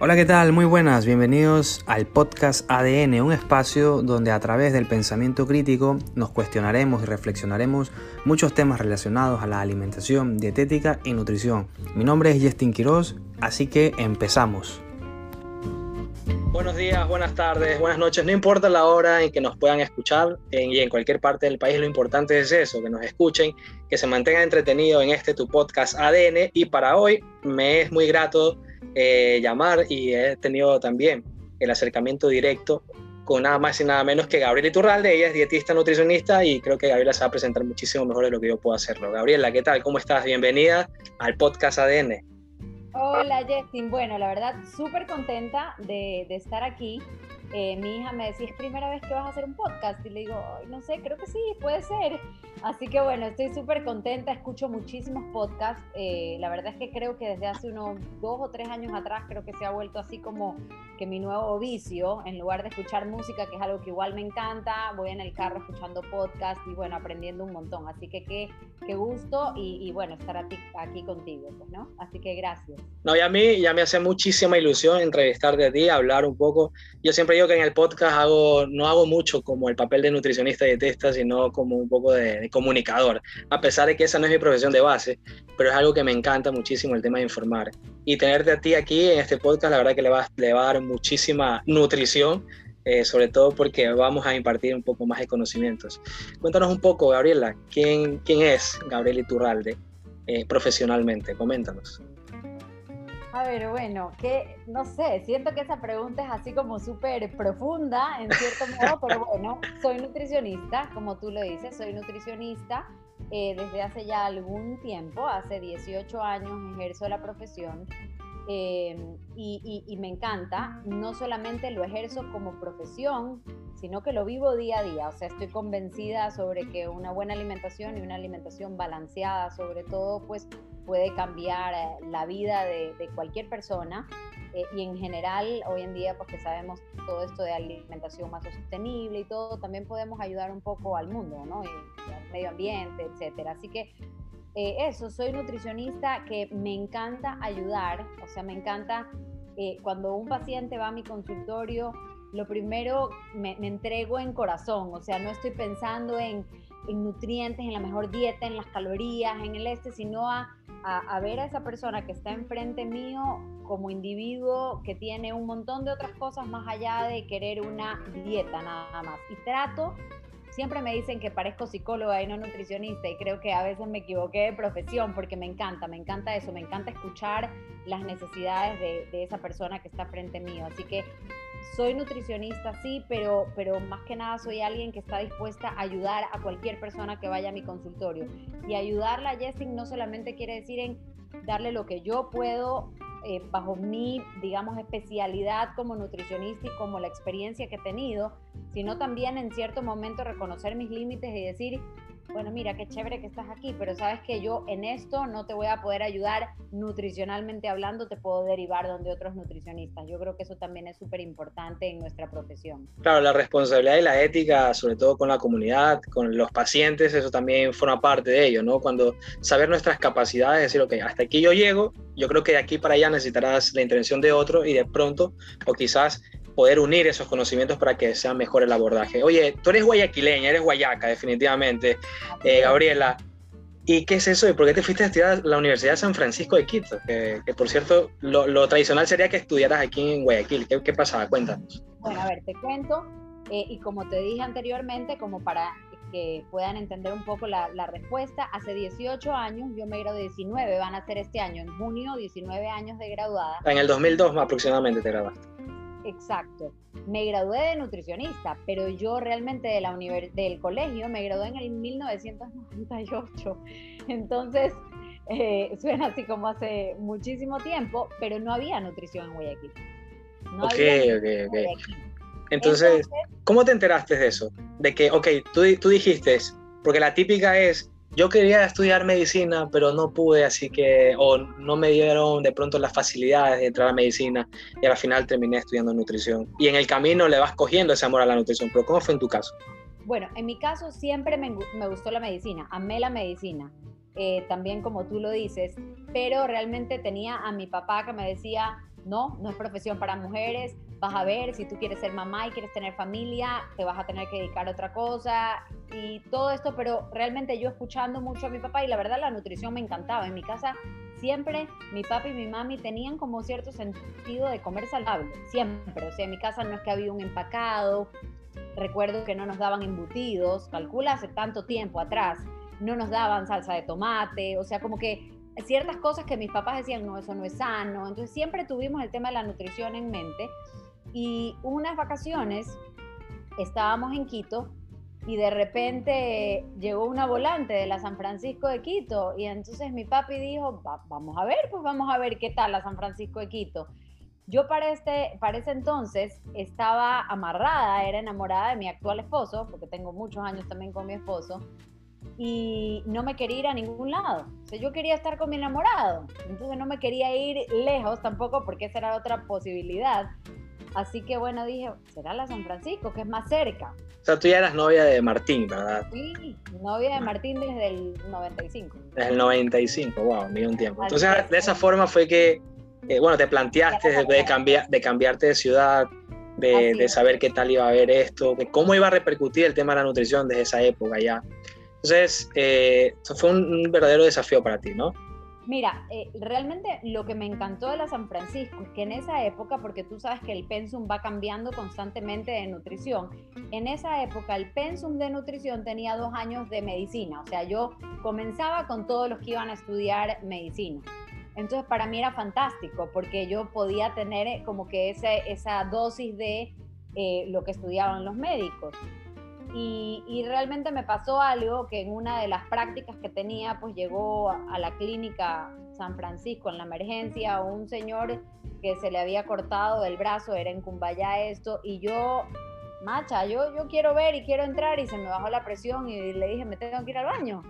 Hola, ¿qué tal? Muy buenas, bienvenidos al podcast ADN, un espacio donde a través del pensamiento crítico nos cuestionaremos y reflexionaremos muchos temas relacionados a la alimentación, dietética y nutrición. Mi nombre es Justin Quiroz, así que empezamos. Buenos días, buenas tardes, buenas noches, no importa la hora en que nos puedan escuchar y en cualquier parte del país, lo importante es eso, que nos escuchen, que se mantengan entretenidos en este tu podcast ADN y para hoy me es muy grato eh, llamar y he tenido también el acercamiento directo con nada más y nada menos que Gabriela Iturralde. Ella es dietista nutricionista y creo que Gabriela se va a presentar muchísimo mejor de lo que yo puedo hacerlo. Gabriela, ¿qué tal? ¿Cómo estás? Bienvenida al podcast ADN. Hola, Justin. Bueno, la verdad, súper contenta de, de estar aquí eh, mi hija me decía, ¿es primera vez que vas a hacer un podcast? Y le digo, no sé, creo que sí, puede ser. Así que bueno, estoy súper contenta, escucho muchísimos podcasts. Eh, la verdad es que creo que desde hace unos dos o tres años atrás creo que se ha vuelto así como que mi nuevo vicio, en lugar de escuchar música, que es algo que igual me encanta, voy en el carro escuchando podcast y bueno, aprendiendo un montón. Así que qué, qué gusto y, bueno, estar aquí, aquí contigo, pues, ¿no? Así que gracias. No, y a mí ya me hace muchísima ilusión entrevistarte a ti, hablar un poco. Yo siempre digo que en el podcast hago, no hago mucho como el papel de nutricionista y dietista, sino como un poco de, comunicador, a pesar de que esa no es mi profesión de base, pero es algo que me encanta muchísimo el tema de informar. Y tenerte a ti aquí en este podcast, la verdad que le va, le va a dar muchísima nutrición, eh, sobre todo porque vamos a impartir un poco más de conocimientos. Cuéntanos un poco, Gabriela, ¿quién, quién es Gabriela Iturralde eh, profesionalmente? Coméntanos. A ver, bueno, que no sé, siento que esa pregunta es así como súper profunda en cierto modo, pero bueno, soy nutricionista, como tú lo dices, soy nutricionista eh, desde hace ya algún tiempo, hace 18 años ejerzo la profesión Em, y, me encanta, no solamente lo ejerzo como profesión, sino que lo vivo día a día. O sea, estoy convencida sobre que una buena alimentación y una alimentación balanceada, sobre todo, pues puede cambiar eh, la vida de, cualquier persona. Eh, y en general, hoy en día, pues que sabemos todo esto de alimentación más sostenible y todo, también podemos ayudar un poco al mundo, ¿no? Y, al medio ambiente, etcétera. Así que eh, eso, soy nutricionista que me encanta ayudar, o sea, me encanta eh, cuando un paciente va a mi consultorio, lo primero me, entrego en corazón, o sea, no estoy pensando en, nutrientes, en la mejor dieta, en las calorías, en el este, sino a, a, ver a esa persona que está enfrente mío como individuo que tiene un montón de otras cosas más allá de querer una dieta nada más. Y trato siempre me dicen que parezco psicóloga y no nutricionista y creo que a veces me equivoqué de profesión porque me encanta, me encanta eso, me encanta escuchar las necesidades de, esa persona que está frente mío. Así que soy nutricionista, sí, pero, pero más que nada soy alguien que está dispuesta a ayudar a cualquier persona que vaya a mi consultorio. Y ayudarla, Jessing, no solamente quiere decir en darle lo que yo puedo eh, bajo mi, digamos, especialidad como nutricionista y como la experiencia que he tenido, sino también en cierto momento reconocer mis límites y decir, bueno, mira, qué chévere que estás aquí, pero sabes que yo en esto no te voy a poder ayudar nutricionalmente hablando, te puedo derivar donde otros nutricionistas. Yo creo que eso también es súper importante en nuestra profesión. Claro, la responsabilidad y la ética, sobre todo con la comunidad, con los pacientes, eso también forma parte de ello, ¿no? Cuando saber nuestras capacidades, decir, ok, hasta aquí yo llego, yo creo que de aquí para allá necesitarás la intervención de otro y de pronto, o quizás poder unir esos conocimientos para que sea mejor el abordaje. Oye, tú eres guayaquileña, eres guayaca, definitivamente, eh, Gabriela. ¿Y qué es eso? ¿Y por qué te fuiste a estudiar a la Universidad de San Francisco de Quito? Que, por cierto, lo, tradicional sería que estudiaras aquí en Guayaquil. ¿Qué, qué pasaba? Cuéntanos. Bueno, a ver, te cuento. Eh, y como te dije anteriormente, como para que puedan entender un poco la, la, respuesta, hace 18 años, yo me gradué 19, van a ser este año, en junio, 19 años de graduada. En el 2002 aproximadamente te graduaste. Exacto. Me gradué de nutricionista, pero yo realmente de la del colegio me gradué en el 1998. Entonces, eh, suena así como hace muchísimo tiempo, pero no había nutrición en Guayaquil. No ok, ok, ok. Entonces, ¿cómo te enteraste de eso? De que, ok, tú, tú dijiste, porque la típica es, yo quería estudiar medicina, pero no pude, así que, o no me dieron de pronto las facilidades de entrar a medicina y al final terminé estudiando nutrición. Y en el camino le vas cogiendo ese amor a la nutrición, pero ¿cómo fue en tu caso? Bueno, en mi caso siempre me, gustó la medicina, amé la medicina, eh, también como tú lo dices, pero realmente tenía a mi papá que me decía, no, no es profesión para mujeres, vas a ver, si tú quieres ser mamá y quieres tener familia, te vas a tener que dedicar a otra cosa y todo esto, pero realmente yo escuchando mucho a mi papá y la verdad la nutrición me encantaba. En mi casa siempre mi papá y mi mami tenían como cierto sentido de comer saludable, siempre. O sea, en mi casa no es que había un empacado, recuerdo que no nos daban embutidos, calcula hace tanto tiempo atrás, no nos daban salsa de tomate, o sea, como que ciertas cosas que mis papás decían, no, eso no es sano. Entonces siempre tuvimos el tema de la nutrición en mente y unas vacaciones estábamos en Quito y de repente llegó una volante de la San Francisco de Quito y entonces mi papi dijo, vamos a ver, pues vamos a ver qué tal la San Francisco de Quito. Yo para, este, para ese entonces estaba amarrada, era enamorada de mi actual esposo, porque tengo muchos años también con mi esposo, y no me quería ir a ningún lado. O sea, yo quería estar con mi enamorado, entonces no me quería ir lejos tampoco porque esa era otra posibilidad. Así que bueno, dije, será la San Francisco, que es más cerca. O sea, tú ya eras novia de Martín, ¿verdad? Sí, novia de Martín desde el 95. Desde el 95, wow, ni un tiempo. Entonces, de esa forma fue que, eh, bueno, te planteaste de, cambiar, de cambiarte de ciudad, de, de, saber qué tal iba a haber esto, de cómo iba a repercutir el tema de la nutrición desde esa época ya. Entonces, eh, fue un, verdadero desafío para ti, ¿no? Mira, eh, realmente lo que me encantó de la San Francisco es que en esa época, porque tú sabes que el pensum va cambiando constantemente de nutrición, en esa época el pensum de nutrición tenía dos años de medicina, o sea, yo comenzaba con todos los que iban a estudiar medicina. Entonces para mí era fantástico porque yo podía tener eh, como que ese, esa dosis de lo que estudiaban los médicos. Y, realmente me pasó algo que en una de las prácticas que tenía, pues llegó a, la clínica San Francisco en la emergencia un señor que se le había cortado el brazo, era en Cumbayá esto, y yo, macha, yo, yo quiero ver y quiero entrar y se me bajó la presión y le dije, me tengo que ir al baño.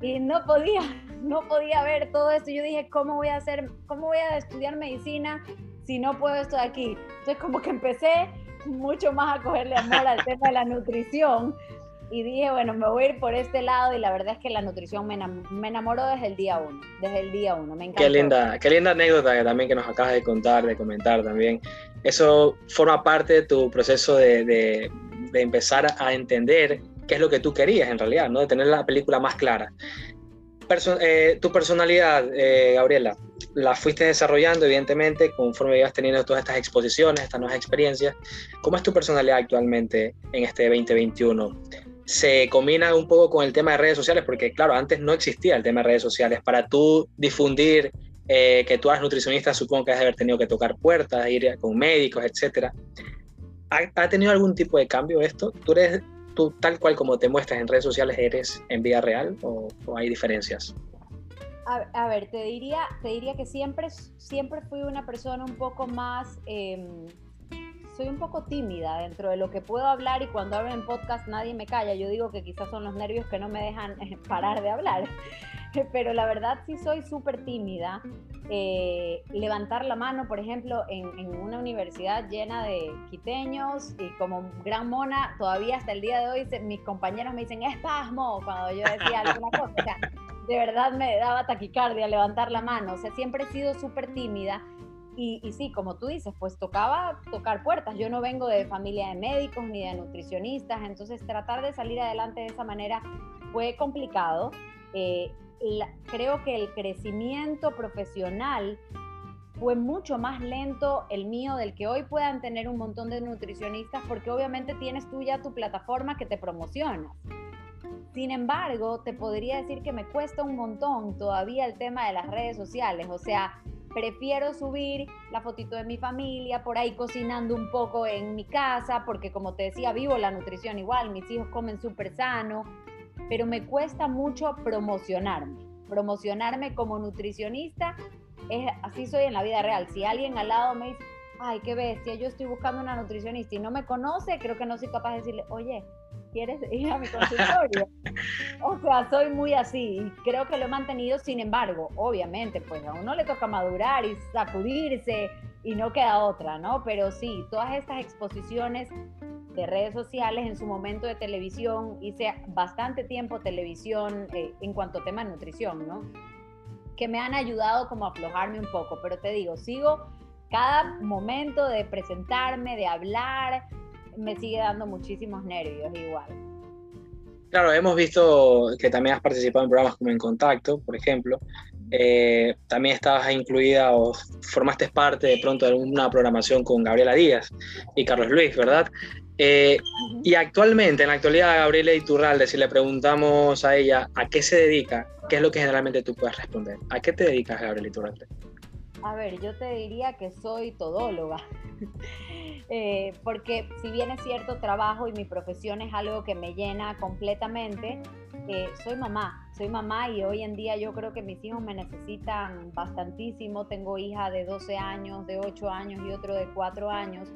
Y no podía, no podía ver todo esto. Yo dije, ¿cómo voy a hacer, cómo voy a estudiar medicina si no puedo esto de aquí? Entonces como que empecé mucho más a cogerle amor al tema de la nutrición y dije, bueno, me voy a ir por este lado y la verdad es que la nutrición me, enamoró desde el día uno, desde el día uno, me encantó. Qué linda, qué linda anécdota que también que nos acabas de contar, de comentar también. Eso forma parte de tu proceso de, de, empezar a entender qué es lo que tú querías en realidad, ¿no? De tener la película más clara. Eh, tu personalidad, eh, Gabriela, la fuiste desarrollando, evidentemente, conforme ibas teniendo todas estas exposiciones, estas nuevas experiencias. ¿Cómo es tu personalidad actualmente en este 2021? Se combina un poco con el tema de redes sociales, porque, claro, antes no existía el tema de redes sociales. Para tú difundir eh, que tú eres nutricionista, supongo que has de haber tenido que tocar puertas, ir con médicos, etc. ¿Ha, tenido algún tipo de cambio esto? ¿Tú eres tú tal cual como te muestras en redes sociales eres en vida real o hay diferencias? A, ver, te diría, te diría que siempre, siempre fui una persona un poco más, em, soy un poco tímida dentro de lo que puedo hablar y cuando hablo en podcast nadie me calla. Yo digo que quizás son los nervios que no me dejan eh, parar de hablar, pero la verdad sí soy súper tímida. Eh, levantar la mano, por ejemplo, en, en, una universidad llena de quiteños y como gran mona, todavía hasta el día de hoy mis compañeros me dicen espasmo cuando yo decía alguna cosa. O sea, de verdad me daba taquicardia levantar la mano, o sea, siempre he sido súper tímida. Y, y, sí, como tú dices, pues tocaba tocar puertas. Yo no vengo de familia de médicos ni de nutricionistas, entonces tratar de salir adelante de esa manera fue complicado. Eh, creo que el crecimiento profesional fue mucho más lento el mío del que hoy puedan tener un montón de nutricionistas, porque obviamente tienes tú ya tu plataforma que te promocionas. Sin embargo, te podría decir que me cuesta un montón todavía el tema de las redes sociales. O sea, prefiero subir la fotito de mi familia, por ahí cocinando un poco en mi casa, porque como te decía, vivo la nutrición igual, mis hijos comen súper sano, pero me cuesta mucho promocionarme. Promocionarme como nutricionista, es, así soy en la vida real. Si alguien al lado me dice, ay, qué bestia, yo estoy buscando una nutricionista y no me conoce, creo que no soy capaz de decirle, oye, ¿quieres ir a mi consultorio? o sea, soy muy así y creo que lo he mantenido, sin embargo, obviamente, pues a uno le toca madurar y sacudirse y no queda otra, ¿no? Pero sí, todas estas exposiciones de redes sociales, en su momento de televisión, hice bastante tiempo televisión eh, en cuanto a tema de nutrición, ¿no? Que me han ayudado como a aflojarme un poco, pero te digo, sigo cada momento de presentarme, de hablar, me sigue dando muchísimos nervios igual. Claro, hemos visto que también has participado en programas como En Contacto, por ejemplo. Eh, también estabas incluida o formaste parte de pronto de una programación con Gabriela Díaz y Carlos Luis, ¿verdad? Eh, y actualmente, en la actualidad, Gabriela Iturralde, si le preguntamos a ella a qué se dedica, ¿qué es lo que generalmente tú puedes responder? ¿A qué te dedicas, Gabriela Iturralde? A ver, yo te diría que soy todóloga, eh, porque si bien es cierto, trabajo y mi profesión es algo que me llena completamente, eh, soy mamá, soy mamá y hoy en día yo creo que mis hijos me necesitan bastantísimo. Tengo hija de 12 años, de 8 años y otro de 4 años.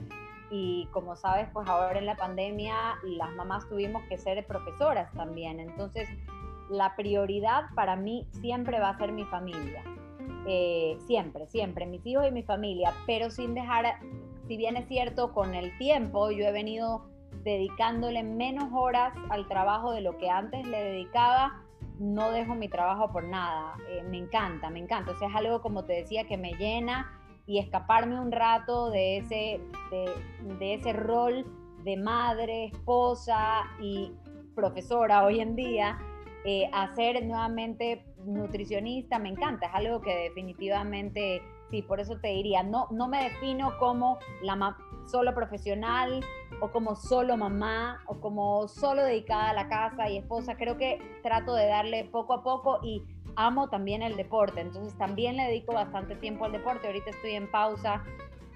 Y como sabes, pues ahora en la pandemia las mamás tuvimos que ser profesoras también. Entonces, la prioridad para mí siempre va a ser mi familia. Eh, siempre, siempre, mis hijos y mi familia, pero sin dejar, si bien es cierto, con el tiempo yo he venido dedicándole menos horas al trabajo de lo que antes le dedicaba, no dejo mi trabajo por nada, eh, me encanta, me encanta, o sea, es algo como te decía que me llena y escaparme un rato de ese, de ese rol de madre, esposa y profesora hoy en día, eh, hacer nuevamente nutricionista, me encanta, es algo que definitivamente, sí, por eso te diría, no, no me defino como la solo profesional o como solo mamá o como solo dedicada a la casa y esposa, creo que trato de darle poco a poco y amo también el deporte, entonces también le dedico bastante tiempo al deporte, ahorita estoy en pausa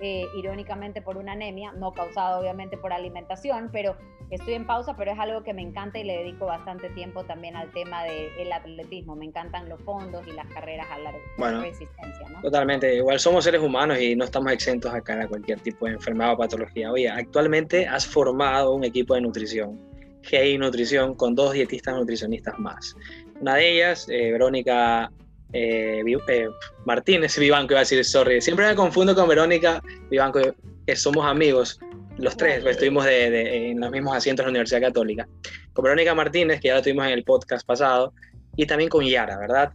eh, irónicamente por una anemia, no causada obviamente por alimentación, pero estoy en pausa, pero es algo que me encanta y le dedico bastante tiempo también al tema del atletismo. Me encantan los fondos y las carreras a larga resistencia. ¿no? Totalmente, igual somos seres humanos y no estamos exentos a cara a cualquier tipo de enfermedad o patología. Oye, actualmente has formado un equipo de nutrición, GI Nutrición, con dos dietistas nutricionistas más. Una de ellas, eh, Verónica eh, eh, Martínez Vivanco, iba a decir, sorry, siempre me confundo con Verónica Vivanco, que somos amigos, los tres, pues, estuvimos en los mismos asientos de la Universidad Católica, con Verónica Martínez, que ya la tuvimos en el podcast pasado, y también con Yara, ¿verdad?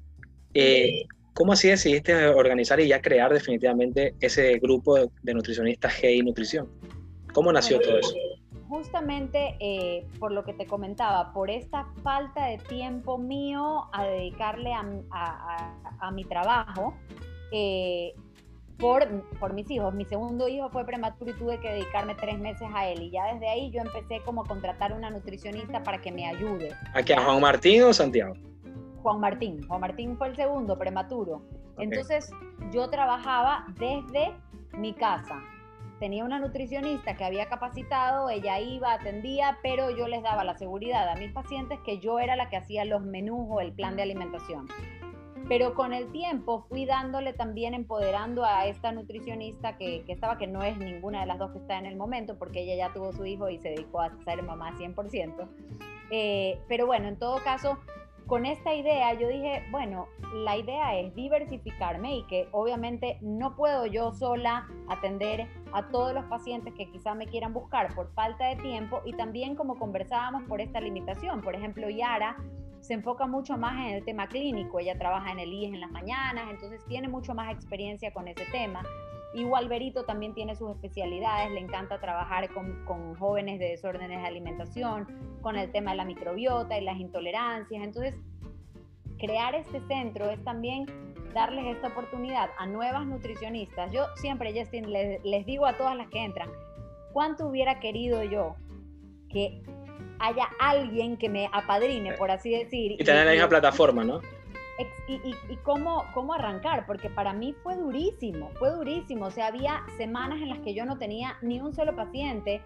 Eh, ¿Cómo así decidiste organizar y ya crear definitivamente ese grupo de nutricionistas GI Nutrición? ¿Cómo nació todo eso? Justamente eh, por lo que te comentaba, por esta falta de tiempo mío a dedicarle a, mi trabajo, eh, por, por, mis hijos. Mi segundo hijo fue prematuro y tuve que dedicarme tres meses a él. Y ya desde ahí yo empecé como a contratar una nutricionista para que me ayude. ¿A quién? ¿A Juan Martín o Santiago? Juan Martín. Juan Martín fue el segundo, prematuro. Entonces yo trabajaba desde mi casa tenía una nutricionista que había capacitado, ella iba, atendía, pero yo les daba la seguridad a mis pacientes que yo era la que hacía los menús o el plan de alimentación. Pero con el tiempo fui dándole también, empoderando a esta nutricionista que, estaba, que no es ninguna de las dos que está en el momento, porque ella ya tuvo su hijo y se dedicó a ser mamá 100%. Eh, pero bueno, en todo caso, con esta idea yo dije, bueno, la idea es diversificarme y que obviamente no puedo yo sola atender a todos los pacientes que quizá me quieran buscar por falta de tiempo y también como conversábamos por esta limitación. Por ejemplo, Yara se enfoca mucho más en el tema clínico, ella trabaja en el IES en las mañanas, entonces tiene mucho más experiencia con ese tema. Igual Berito también tiene sus especialidades, le encanta trabajar con, con, jóvenes de desórdenes de alimentación, con el tema de la microbiota y las intolerancias. Entonces, crear este centro es también darles esta oportunidad a nuevas nutricionistas. Yo siempre, Justin, les, les digo a todas las que entran, ¿cuánto hubiera querido yo que haya alguien que me apadrine, por así decir? Y tener la misma plataforma, ¿no? Y, cómo, cómo arrancar, porque para mí fue durísimo, fue durísimo. O sea, había semanas en las que yo no tenía ni un solo paciente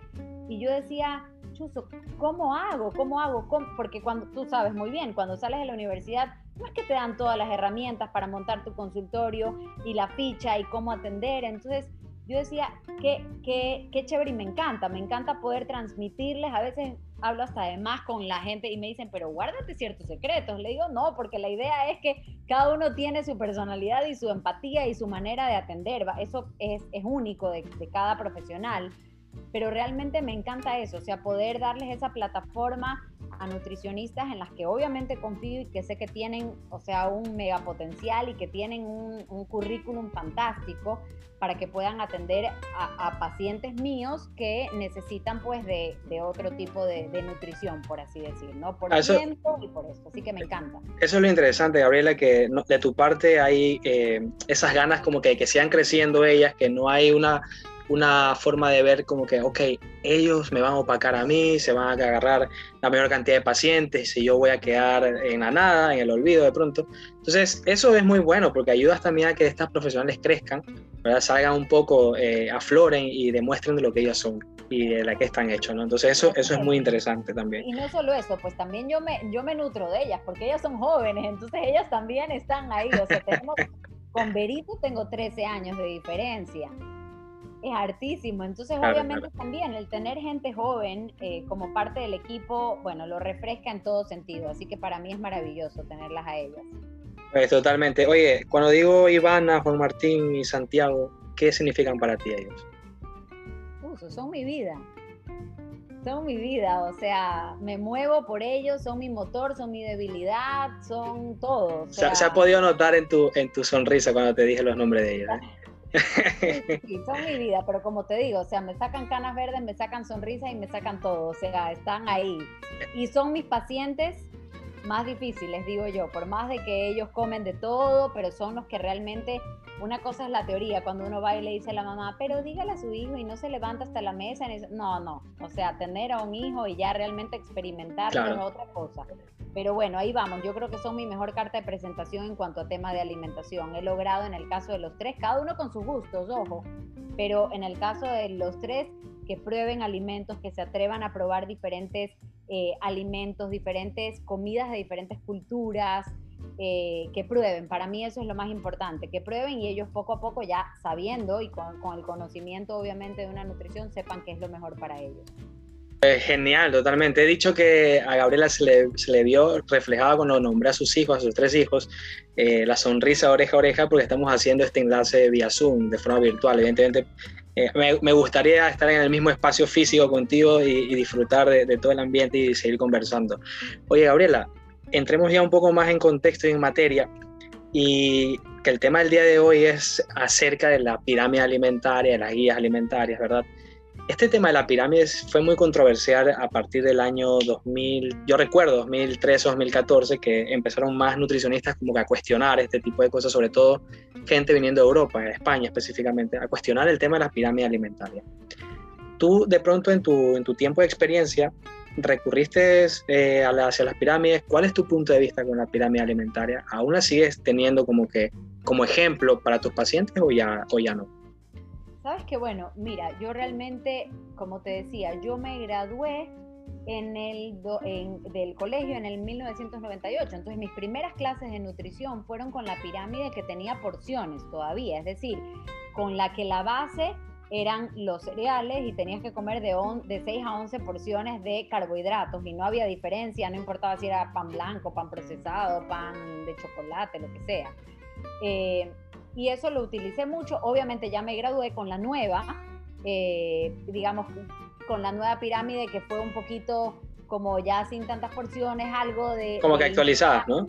y yo decía, Chuso, ¿cómo hago? ¿Cómo hago? Porque cuando tú sabes muy bien, cuando sales de la universidad, no es que te dan todas las herramientas para montar tu consultorio y la ficha y cómo atender. Entonces, yo decía, qué, qué, qué chévere y me encanta, me encanta poder transmitirles, a veces hablo hasta de más con la gente y me dicen, pero guárdate ciertos secretos. Le digo, no, porque la idea es que cada uno tiene su personalidad y su empatía y su manera de atender, eso es, es único de, de cada profesional, pero realmente me encanta eso, o sea, poder darles esa plataforma a, nutricionistas en las que obviamente confío y que sé que tienen, o sea, un mega potencial y que tienen un, currículum fantástico para que puedan atender a, pacientes míos que necesitan pues de, otro tipo de, nutrición, por así decir, ¿no? Por el tiempo y por eso. Así que me encanta. Eso es lo interesante, Gabriela, que de tu parte hay eh, esas ganas como que, que sigan creciendo ellas, que no hay una una forma de ver como que, ok, ellos me van a opacar a mí, se van a agarrar la mayor cantidad de pacientes y yo voy a quedar en la nada, en el olvido de pronto. Entonces, eso es muy bueno porque ayudas también a que estas profesionales crezcan, ¿verdad? salgan un poco, eh, afloren y demuestren de lo que ellas son y de la que están hechos, ¿no? Entonces, eso, eso es muy interesante también. Y no solo eso, pues también yo me, yo me nutro de ellas porque ellas son jóvenes, entonces ellas también están ahí. O sea, tenemos, con Berito tengo 13 años de diferencia es hartísimo. Entonces, obviamente también el tener gente joven eh, como parte del equipo, bueno, lo refresca en todo sentido. Así que para mí es maravilloso tenerlas a ellas. Pues totalmente. Oye, cuando digo Ivana, Juan Martín y Santiago, ¿qué significan para ti ellos? son mi vida. Son mi vida, o sea, me muevo por ellos, son mi motor, son mi debilidad, son todo. se, ha podido notar en tu, en tu sonrisa cuando te dije los nombres de ellos. ¿eh? Sí, son mi vida, pero como te digo, o sea, me sacan canas verdes, me sacan sonrisas y me sacan todo, o sea, están ahí. Y son mis pacientes más difíciles, digo yo, por más de que ellos comen de todo, pero son los que realmente, una cosa es la teoría, cuando uno va y le dice a la mamá, pero dígale a su hijo y no se levanta hasta la mesa, no, no, o sea, tener a un hijo y ya realmente experimentar es otra cosa. Pero bueno, ahí vamos. Yo creo que son mi mejor carta de presentación en cuanto a tema de alimentación. He logrado en el caso de los tres, cada uno con sus gustos, ojo, pero en el caso de los tres, que prueben alimentos, que se atrevan a probar diferentes eh, alimentos, diferentes comidas de diferentes culturas, eh, que prueben. Para mí eso es lo más importante, que prueben y ellos poco a poco ya sabiendo y con, con el conocimiento obviamente de una nutrición sepan qué es lo mejor para ellos. Eh, genial, totalmente. He dicho que a Gabriela se le, se le vio reflejada cuando nombré a sus hijos, a sus tres hijos, eh, la sonrisa oreja a oreja, porque estamos haciendo este enlace vía Zoom, de forma virtual. Evidentemente, eh, me, gustaría estar en el mismo espacio físico contigo y, disfrutar de, de, todo el ambiente y seguir conversando. Oye, Gabriela, entremos ya un poco más en contexto y en materia. Y que el tema del día de hoy es acerca de la pirámide alimentaria, las guías alimentarias, ¿verdad? Este tema de la pirámide fue muy controversial a partir del año 2000, yo recuerdo 2013 o 2014, que empezaron más nutricionistas como que a cuestionar este tipo de cosas, sobre todo gente viniendo de Europa, de España específicamente, a cuestionar el tema de la pirámide alimentaria. Tú de pronto en tu, en tu tiempo de experiencia recurriste eh, hacia las pirámides, ¿cuál es tu punto de vista con la pirámide alimentaria? ¿Aún la sigues teniendo como que como ejemplo para tus pacientes o ya, o ya no? Sabes que bueno, mira, yo realmente, como te decía, yo me gradué en el del colegio en el 1998. Entonces mis primeras clases de nutrición fueron con la pirámide que tenía porciones todavía, es decir, con la que la base eran los cereales y tenías que comer de, de 6 a 11 porciones de carbohidratos y no había diferencia, no importaba si era pan blanco, pan procesado, pan de chocolate, lo que sea. Eh, y eso lo utilicé mucho. Obviamente ya me gradué con la nueva, eh, digamos, con la nueva pirámide que fue un poquito como ya sin tantas porciones, algo de... Como que actualizada, ¿no?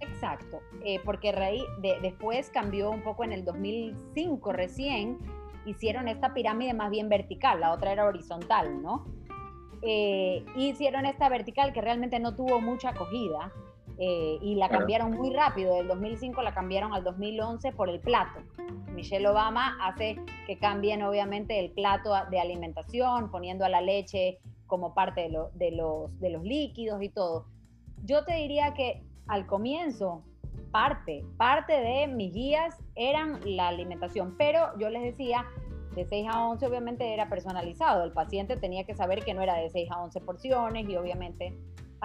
Exacto, eh, porque de, después cambió un poco en el 2005 recién, hicieron esta pirámide más bien vertical, la otra era horizontal, ¿no? Eh, hicieron esta vertical que realmente no tuvo mucha acogida, eh, y la cambiaron muy rápido, del 2005 la cambiaron al 2011 por el plato. Michelle Obama hace que cambien obviamente el plato de alimentación, poniendo a la leche como parte de, de, los, de los líquidos y todo. Yo te diría que al comienzo, parte, parte de mis guías eran la alimentación, pero yo les decía, de 6 a 11 obviamente era personalizado, el paciente tenía que saber que no era de 6 a 11 porciones y obviamente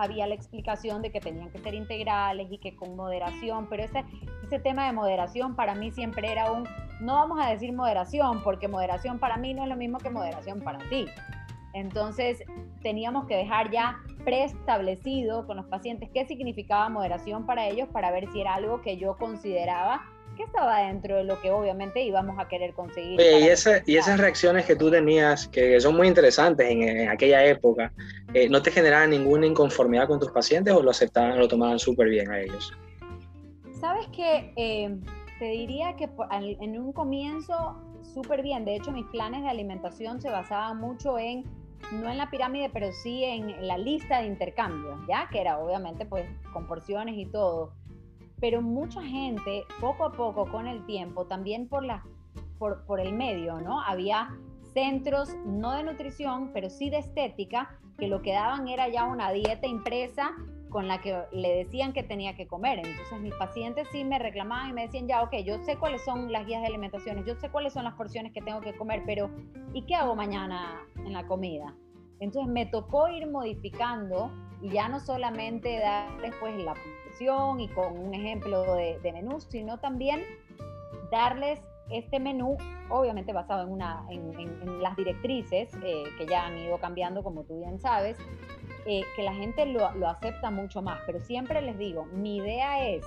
había la explicación de que tenían que ser integrales y que con moderación, pero ese, ese tema de moderación para mí siempre era un, no vamos a decir moderación, porque moderación para mí no es lo mismo que moderación para ti. Entonces teníamos que dejar ya preestablecido con los pacientes qué significaba moderación para ellos para ver si era algo que yo consideraba que estaba dentro de lo que obviamente íbamos a querer conseguir. y, y esas reacciones que tú tenías, que son muy interesantes en, aquella época, eh, ¿no te generaban ninguna inconformidad con tus pacientes o lo aceptaban, lo tomaban súper bien a ellos? Sabes que eh, te diría que en un comienzo súper bien. De hecho, mis planes de alimentación se basaban mucho en no en la pirámide, pero sí en la lista de intercambios, ¿ya? Que era obviamente pues con porciones y todo pero mucha gente, poco a poco, con el tiempo, también por, la, por, por el medio, ¿no? Había centros, no de nutrición, pero sí de estética, que lo que daban era ya una dieta impresa con la que le decían que tenía que comer. Entonces mis pacientes sí me reclamaban y me decían, ya, ok, yo sé cuáles son las guías de alimentación, yo sé cuáles son las porciones que tengo que comer, pero ¿y qué hago mañana en la comida? Entonces me tocó ir modificando y ya no solamente darles pues la y con un ejemplo de, menú, sino también darles este menú, obviamente basado en, una, en, las directrices eh, que ya han ido cambiando, como tú bien sabes, eh, que la gente lo, lo, acepta mucho más. Pero siempre les digo, mi idea es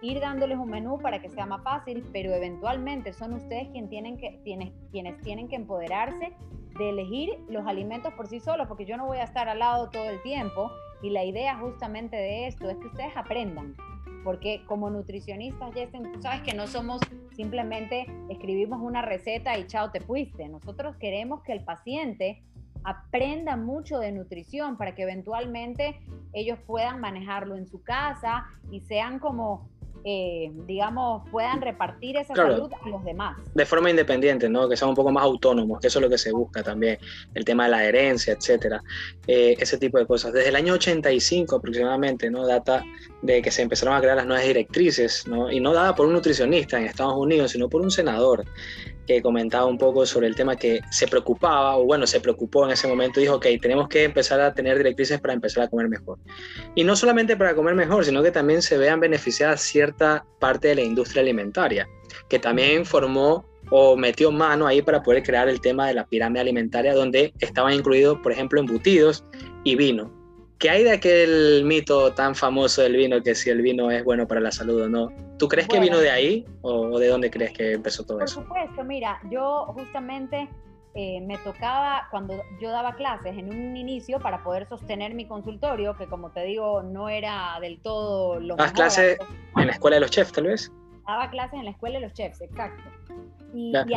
ir dándoles un menú para que sea más fácil, pero eventualmente son ustedes quien tienen que, quienes, quienes tienen que empoderarse de elegir los alimentos por sí solos, porque yo no voy a estar al lado todo el tiempo y la idea justamente de esto es que ustedes aprendan, porque como nutricionistas, Jason, tú sabes que no somos simplemente escribimos una receta y chao, te fuiste. Nosotros queremos que el paciente aprenda mucho de nutrición para que eventualmente ellos puedan manejarlo en su casa y sean como eh, digamos, puedan repartir esa salud a los demás. De forma independiente, ¿no? Que sean un poco más autónomos, que eso es lo que se busca también, el tema de la herencia, etcétera, eh, ese tipo de cosas. Desde el año 85 aproximadamente, ¿no? Data de que se empezaron a crear las nuevas directrices, ¿no? Y no dada por un nutricionista en Estados Unidos, sino por un senador que comentaba un poco sobre el tema que se preocupaba, o bueno, se preocupó en ese momento, dijo, ok, tenemos que empezar a tener directrices para empezar a comer mejor. Y no solamente para comer mejor, sino que también se vean beneficiadas cierta parte de la industria alimentaria, que también formó o metió mano ahí para poder crear el tema de la pirámide alimentaria, donde estaban incluidos, por ejemplo, embutidos y vino. ¿Qué hay de aquel mito tan famoso del vino que si el vino es bueno para la salud o no? ¿Tú crees que vino de ahí o, de dónde crees que empezó todo eso? Por supuesto, mira, yo justamente eh, me tocaba cuando yo daba clases en un inicio para poder sostener mi consultorio, que como te digo, no era del todo lo ¿Das clases en la escuela de los chefs, tal vez? Daba clases en la escuela de los chefs, exacto.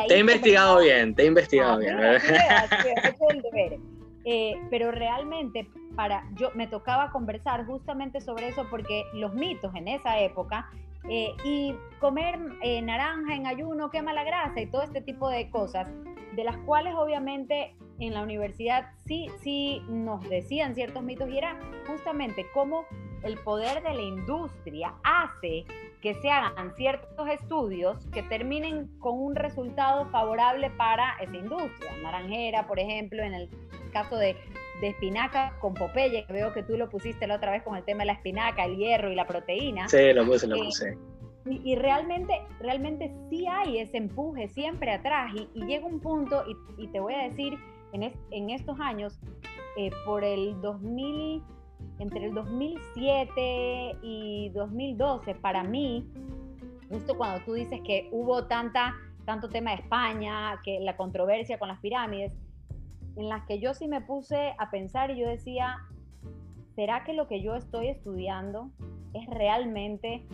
te he investigado bien, te he investigado ah, bien. Eh, pero realmente para yo me tocaba conversar justamente sobre eso porque los mitos en esa época eh, y comer eh, naranja en ayuno quema la grasa y todo este tipo de cosas de las cuales obviamente en la universidad sí sí nos decían ciertos mitos y era justamente cómo el poder de la industria hace que se hagan ciertos estudios que terminen con un resultado favorable para esa industria. Naranjera, por ejemplo, en el caso de, espinaca con Popeye, que veo que tú lo pusiste la otra vez con el tema de la espinaca, el hierro y la proteína. Sí, lo puse, lo eh, puse. y, realmente, realmente sí hay ese empuje siempre atrás y, llega un punto, y, te voy a decir, en, en estos años, eh, por el 2000, entre el 2007 y 2012, para mí, justo cuando tú dices que hubo tanta, tanto tema de España, que la controversia con las pirámides, en las que yo sí me puse a pensar y yo decía, ¿será que lo que yo estoy estudiando es realmente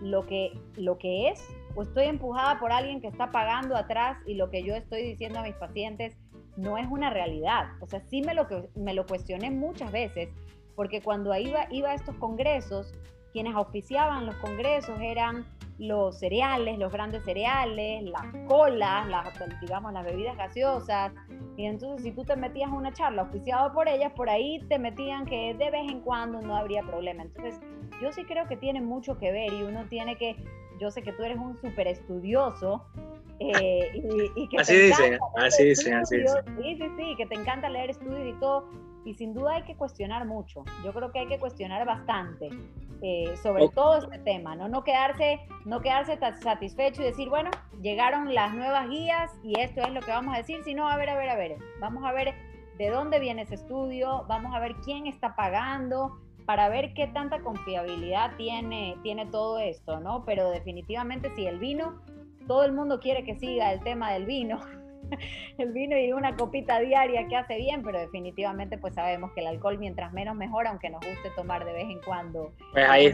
lo que, lo que es? ¿O estoy empujada por alguien que está pagando atrás y lo que yo estoy diciendo a mis pacientes no es una realidad? O sea, sí me lo, me lo cuestioné muchas veces, porque cuando iba, iba a estos congresos, quienes auspiciaban los congresos eran los cereales, los grandes cereales, las colas, las, digamos, las bebidas gaseosas. Y entonces si tú te metías a una charla oficiado por ellas, por ahí te metían que de vez en cuando no habría problema. Entonces yo sí creo que tiene mucho que ver y uno tiene que, yo sé que tú eres un súper estudioso. Eh, y, que así dicen, así dicen, así dicen. Sí, sí, sí, que te encanta leer estudios y todo y sin duda hay que cuestionar mucho. Yo creo que hay que cuestionar bastante eh, sobre todo este tema, ¿no? No quedarse, no quedarse satisfecho y decir, bueno, llegaron las nuevas guías y esto es lo que vamos a decir, sino, a ver, a ver, a ver, vamos a ver de dónde viene ese estudio, vamos a ver quién está pagando, para ver qué tanta confiabilidad tiene, tiene todo esto, ¿no? Pero definitivamente si el vino, todo el mundo quiere que siga el tema del vino, el vino y una copita diaria que hace bien, pero definitivamente pues sabemos que el alcohol mientras menos mejor, aunque nos guste tomar de vez en cuando. Pues ahí,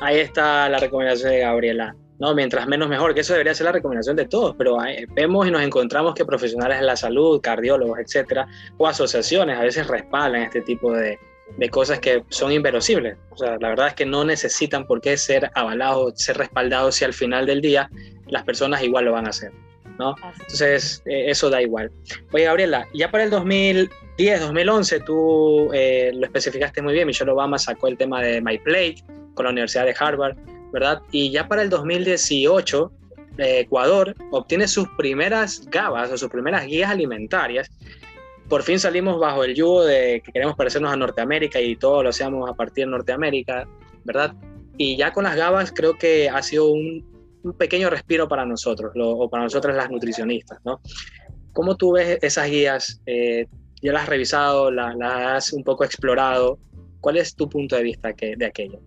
ahí está la recomendación de Gabriela. No, mientras menos mejor, que eso debería ser la recomendación de todos, pero vemos y nos encontramos que profesionales de la salud, cardiólogos, etcétera, o asociaciones a veces respaldan este tipo de, de cosas que son inverosibles. O sea, la verdad es que no necesitan por qué ser avalados, ser respaldados si al final del día las personas igual lo van a hacer. ¿No? Entonces, eh, eso da igual. Oye, Gabriela, ya para el 2010, 2011, tú eh, lo especificaste muy bien, Michelle Obama sacó el tema de My Plate con la Universidad de Harvard, ¿verdad? Y ya para el 2018, eh, Ecuador obtiene sus primeras gabas o sus primeras guías alimentarias. Por fin salimos bajo el yugo de que queremos parecernos a Norteamérica y todo lo hacemos a partir de Norteamérica, ¿verdad? Y ya con las gabas creo que ha sido un, un pequeño respiro para nosotros, o para nosotras las nutricionistas, ¿no? ¿Cómo tú ves esas guías? Eh, ¿Ya las has revisado, las, has un poco explorado? ¿Cuál es tu punto de vista que, de aquello?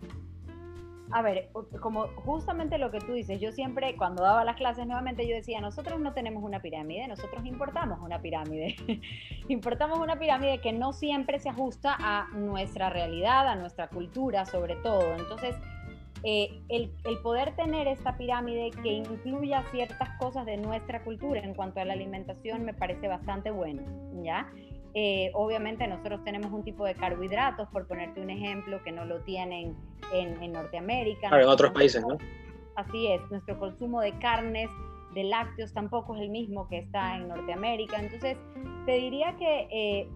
A ver, como justamente lo que tú dices, yo siempre cuando daba las clases nuevamente yo decía, nosotros no tenemos una pirámide, nosotros importamos una pirámide. importamos una pirámide que no siempre se ajusta a nuestra realidad, a nuestra cultura sobre todo. Entonces, eh, el, poder tener esta pirámide que incluya ciertas cosas de nuestra cultura en cuanto a la alimentación me parece bastante bueno, ¿ya? Eh, obviamente nosotros tenemos un tipo de carbohidratos, por ponerte un ejemplo, que no lo tienen en, Norteamérica. Claro, en otros países, ¿no? Así es, nuestro consumo de carnes, de lácteos tampoco es el mismo que está en Norteamérica. Entonces, te diría que eh,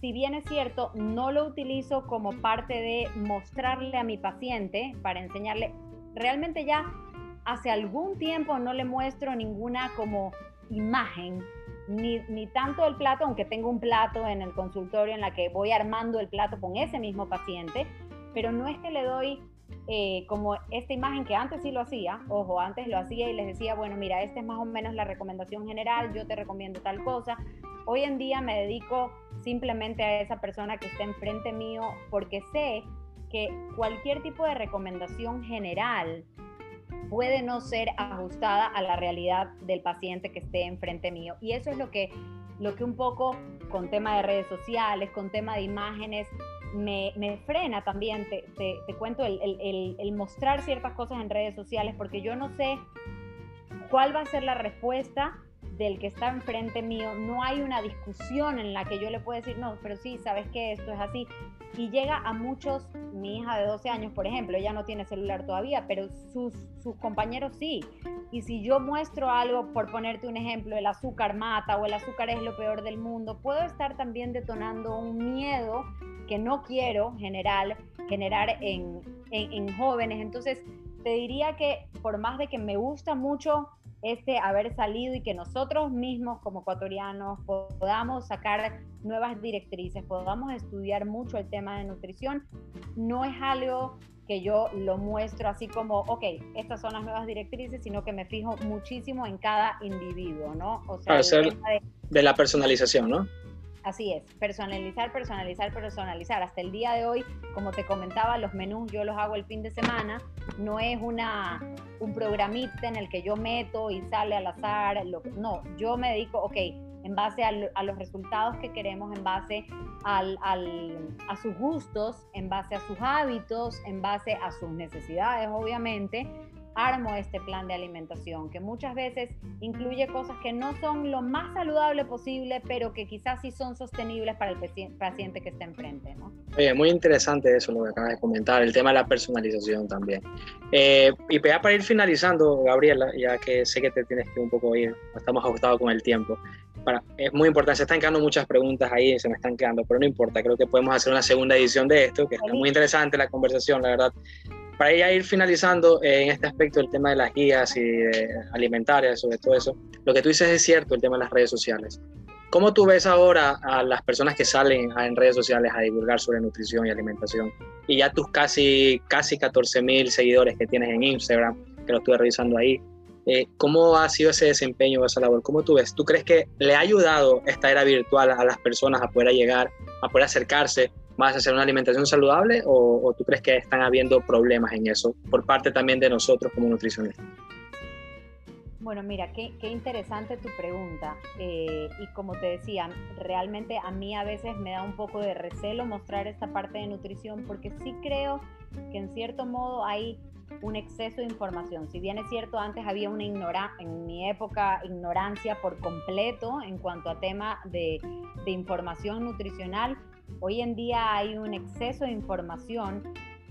si bien es cierto, no lo utilizo como parte de mostrarle a mi paciente para enseñarle, realmente ya hace algún tiempo no le muestro ninguna como imagen, ni, ni tanto el plato, aunque tengo un plato en el consultorio en la que voy armando el plato con ese mismo paciente, pero no es que le doy eh, como esta imagen que antes sí lo hacía, ojo, antes lo hacía y les decía, bueno, mira, esta es más o menos la recomendación general, yo te recomiendo tal cosa. Hoy en día me dedico simplemente a esa persona que está enfrente mío porque sé que cualquier tipo de recomendación general puede no ser ajustada a la realidad del paciente que esté enfrente mío. Y eso es lo que, lo que un poco con tema de redes sociales, con tema de imágenes, me, frena también, te, te, cuento, el, el, mostrar ciertas cosas en redes sociales, porque yo no sé cuál va a ser la respuesta del que está enfrente mío, no hay una discusión en la que yo le pueda decir, no, pero sí, sabes que esto es así. Y llega a muchos, mi hija de 12 años, por ejemplo, ella no tiene celular todavía, pero sus, sus compañeros sí. Y si yo muestro algo, por ponerte un ejemplo, el azúcar mata o el azúcar es lo peor del mundo, puedo estar también detonando un miedo que no quiero generar, generar en, en, en jóvenes. Entonces, te diría que por más de que me gusta mucho este haber salido y que nosotros mismos como ecuatorianos podamos sacar nuevas directrices, podamos estudiar mucho el tema de nutrición, no es algo que yo lo muestro así como, ok, estas son las nuevas directrices, sino que me fijo muchísimo en cada individuo, ¿no? O sea, de la personalización, ¿no? Así es, personalizar, personalizar, personalizar. Hasta el día de hoy, como te comentaba, los menús yo los hago el fin de semana. No es una, un programita en el que yo meto y sale al azar. no, yo me dedico, ok, en base a, los resultados que queremos, en base al, a sus gustos, en base a sus hábitos, en base a sus necesidades, obviamente armo este plan de alimentación, que muchas veces incluye cosas que no son lo más saludable posible, pero que quizás sí son sostenibles para el paciente que está enfrente. ¿no? Oye, muy interesante eso lo que acabas de comentar, el tema de la personalización también. Eh, y para ir finalizando, Gabriela, ya que sé que te tienes que un poco ir, estamos ajustados con el tiempo. Para, es muy importante, se están quedando muchas preguntas ahí, se me están quedando, pero no importa, creo que podemos hacer una segunda edición de esto, que es muy interesante la conversación, la verdad para ya ir finalizando en este aspecto el tema de las guías y alimentarias, sobre todo eso, lo que tú dices es cierto, el tema de las redes sociales. ¿Cómo tú ves ahora a las personas que salen en redes sociales a divulgar sobre nutrición y alimentación? Y ya tus casi, casi 14 mil seguidores que tienes en Instagram, que lo estuve revisando ahí, Eh, ¿Cómo ha sido ese desempeño, esa labor? ¿Cómo tú ves? ¿Tú crees que le ha ayudado esta era virtual a las personas a poder llegar, a poder acercarse más a hacer una alimentación saludable o, tú crees que están habiendo problemas en eso por parte también de nosotros como nutricionistas? Bueno, mira, qué, qué interesante tu pregunta. Eh, y como te decía, realmente a mí a veces me da un poco de recelo mostrar esta parte de nutrición porque sí creo que en cierto modo hay un exceso de información. Si bien es cierto, antes había una ignorancia, en mi época, ignorancia por completo en cuanto a tema de, de información nutricional, hoy en día hay un exceso de información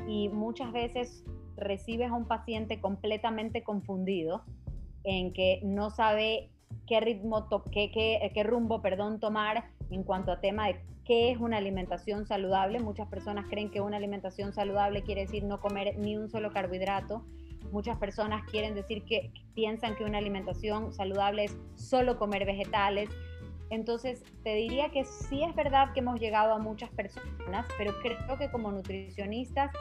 y muchas veces recibes a un paciente completamente confundido en que no sabe qué ritmo, qué, qué, qué rumbo perdón, tomar en cuanto a tema de qué es una alimentación saludable. Muchas personas creen que una alimentación saludable quiere decir no comer ni un solo carbohidrato. Muchas personas quieren decir que piensan que una alimentación saludable es solo comer vegetales. Entonces, te diría que sí es verdad que hemos llegado a muchas personas, pero creo que como nutricionistas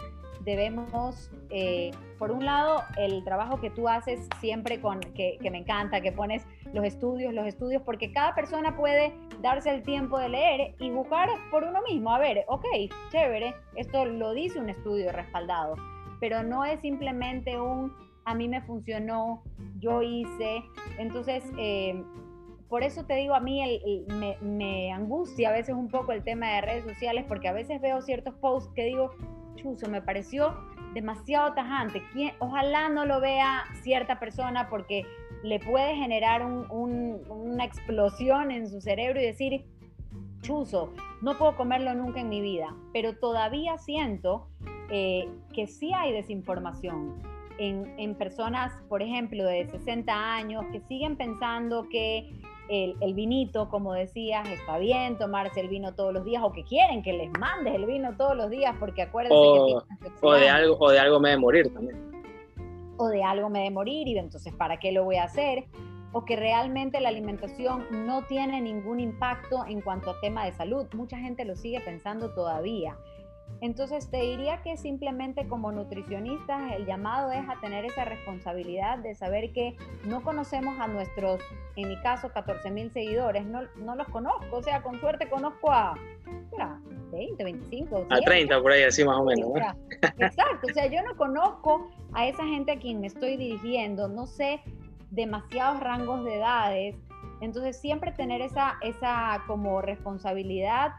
debemos, eh, por un lado, el trabajo que tú haces siempre con, que, me encanta, que pones los estudios, los estudios, porque cada persona puede darse el tiempo de leer y buscar por uno mismo. A ver, ok, chévere, esto lo dice un estudio respaldado, pero no es simplemente un, a mí me funcionó, yo hice. Entonces, eh, por eso te digo, a mí me, me, angustia a veces un poco el tema de redes sociales, porque a veces veo ciertos posts que digo, chuzo, me pareció demasiado tajante. Ojalá no lo vea cierta persona porque le puede generar una explosión en su cerebro y decir, chuzo, no puedo comerlo nunca en mi vida. Pero todavía siento eh, que sí hay desinformación en, en personas, por ejemplo, de 60 años que siguen pensando que el, vinito, como decías, está bien tomarse el vino todos los días o que quieren que les mandes el vino todos los días porque acuérdense o, que o de algo o de algo me de morir también. O de algo me de morir y entonces ¿para qué lo voy a hacer? O que realmente la alimentación no tiene ningún impacto en cuanto a tema de salud. Mucha gente lo sigue pensando todavía. Entonces te diría que simplemente como nutricionistas el llamado es a tener esa responsabilidad de saber que no conocemos a nuestros, en mi caso, 14 mil seguidores, no, no, los conozco, o sea, con suerte conozco a 20, 25. A 30 por ahí, así más o menos. exacto, o sea, yo no conozco a esa gente a quien me estoy dirigiendo, no sé demasiados rangos de edades, entonces siempre tener esa, esa como responsabilidad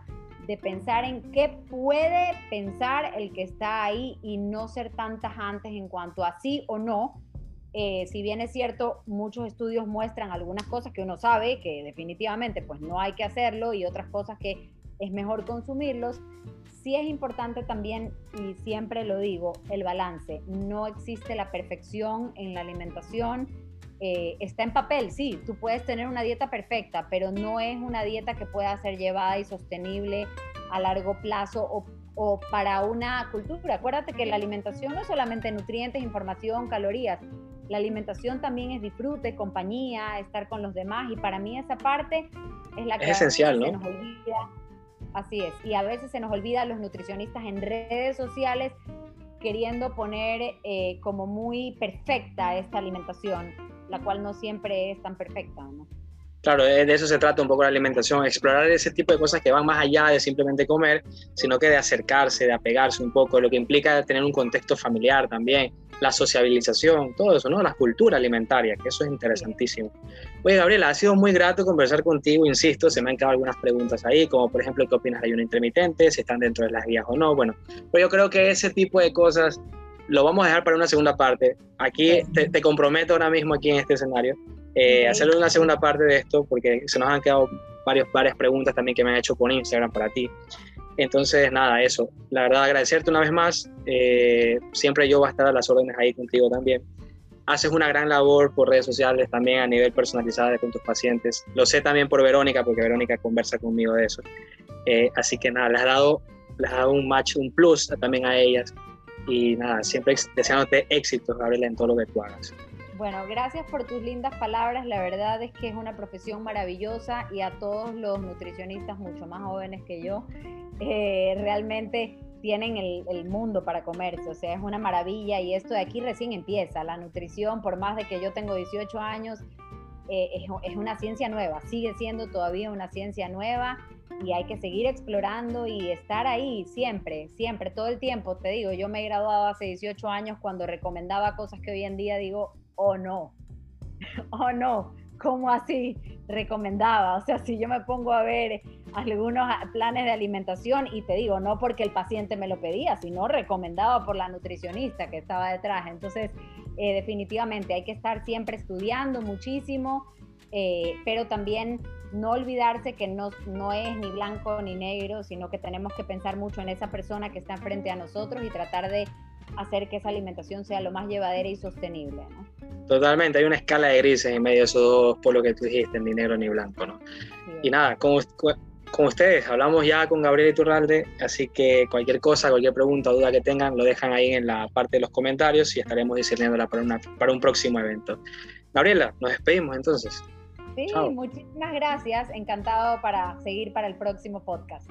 de pensar en qué puede pensar el que está ahí y no ser tan tajantes en cuanto a sí o no. Eh, si bien es cierto, muchos estudios muestran algunas cosas que uno sabe que definitivamente pues no hay que hacerlo y otras cosas que es mejor consumirlos, sí es importante también, y siempre lo digo, el balance. No existe la perfección en la alimentación eh, está en papel, sí, tú puedes tener una dieta perfecta, pero no es una dieta que pueda ser llevada y sostenible a largo plazo o, o para una cultura. Acuérdate que la alimentación no es solamente nutrientes, información, calorías. La alimentación también es disfrute, compañía, estar con los demás y para mí esa parte es la que es esencial, ¿no? nos olvida. Así es, y a veces se nos olvida los nutricionistas en redes sociales queriendo poner eh, como muy perfecta esta alimentación la cual no siempre es tan perfecta. Claro, de eso se trata un poco la alimentación, explorar ese tipo de cosas que van más allá de simplemente comer, sino que de acercarse, de apegarse un poco, lo que implica tener un contexto familiar también, la sociabilización, todo eso, ¿no? La cultura alimentaria, que eso es interesantísimo. Oye, Gabriela, ha sido muy grato conversar contigo, insisto, se me han quedado algunas preguntas ahí, como por ejemplo, ¿qué opinas de ayuno intermitente? Si están dentro de las guías o no. Bueno, pues yo creo que ese tipo de cosas lo vamos a dejar para una segunda parte. Aquí te, comprometo ahora mismo aquí en este escenario eh, hacerle una segunda parte de esto porque se nos han quedado varios, varias preguntas también que me han hecho por Instagram para ti. Entonces, nada, eso. La verdad, agradecerte una vez más. Eh, siempre yo voy a estar a las órdenes ahí contigo también. Haces una gran labor por redes sociales también a nivel personalizado con tus pacientes. Lo sé también por Verónica, porque Verónica conversa conmigo de eso. Eh, así que nada, les has dado, les has dado un match, un plus también a ellas y nada, siempre deseándote éxito, Gabriela, en todo lo que tú hagas. Bueno, gracias por tus lindas palabras. La verdad es que es una profesión maravillosa y a todos los nutricionistas mucho más jóvenes que yo, eh, realmente tienen el, mundo para comerse, o sea, es una maravilla y esto de aquí recién empieza, la nutrición, por más de que yo tengo 18 años, eh, es, es, una ciencia nueva, sigue siendo todavía una ciencia nueva y hay que seguir explorando y estar ahí siempre, siempre, todo el tiempo. Te digo, yo me he graduado hace 18 años cuando recomendaba cosas que hoy en día digo, oh no, oh no, ¿cómo así recomendaba? O sea, si yo me pongo a ver algunos planes de alimentación y te digo, no porque el paciente me lo pedía, sino recomendado por la nutricionista que estaba detrás. Entonces, eh, definitivamente hay que estar siempre estudiando muchísimo, eh, pero también no olvidarse que no, no es ni blanco ni negro, sino que tenemos que pensar mucho en esa persona que está frente a nosotros y tratar de hacer que esa alimentación sea lo más llevadera y sostenible. Totalmente, hay una escala de grises en medio de esos dos por lo que tú dijiste, ni negro ni blanco. ¿no? y nada, como, como ustedes, hablamos ya con Gabriel Iturralde, así que cualquier cosa, cualquier pregunta o duda que tengan, lo dejan ahí en la parte de los comentarios y estaremos discerniéndola para, una, para un próximo evento. Gabriela, nos despedimos entonces. Sí, muchísimas gracias. Encantado para seguir para el próximo podcast.